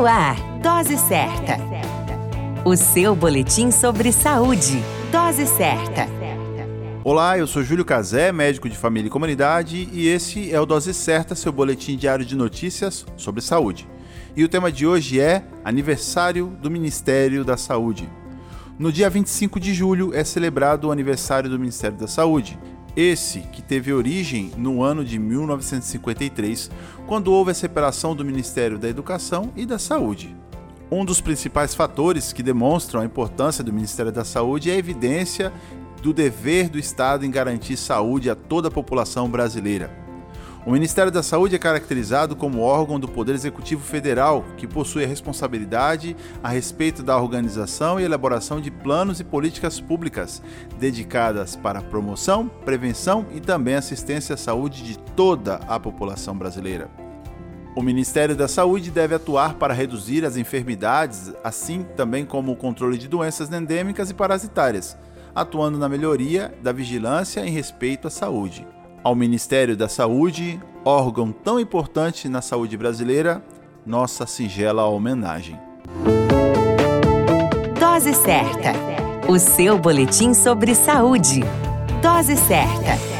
No ar, Dose Certa. O seu boletim sobre saúde. Dose Certa. Olá, eu sou Júlio Cazé, médico de família e comunidade, e esse é o Dose Certa, seu boletim diário de notícias sobre saúde. E o tema de hoje é Aniversário do Ministério da Saúde. No dia 25 de julho é celebrado o aniversário do Ministério da Saúde. Esse que teve origem no ano de 1953, quando houve a separação do Ministério da Educação e da Saúde. Um dos principais fatores que demonstram a importância do Ministério da Saúde é a evidência do dever do Estado em garantir saúde a toda a população brasileira. O Ministério da Saúde é caracterizado como órgão do Poder Executivo Federal, que possui a responsabilidade a respeito da organização e elaboração de planos e políticas públicas dedicadas para a promoção, prevenção e também assistência à saúde de toda a população brasileira. O Ministério da Saúde deve atuar para reduzir as enfermidades, assim também como o controle de doenças endêmicas e parasitárias, atuando na melhoria da vigilância em respeito à saúde ao Ministério da Saúde, órgão tão importante na saúde brasileira, nossa singela homenagem. Dose certa. O seu boletim sobre saúde. Dose certa.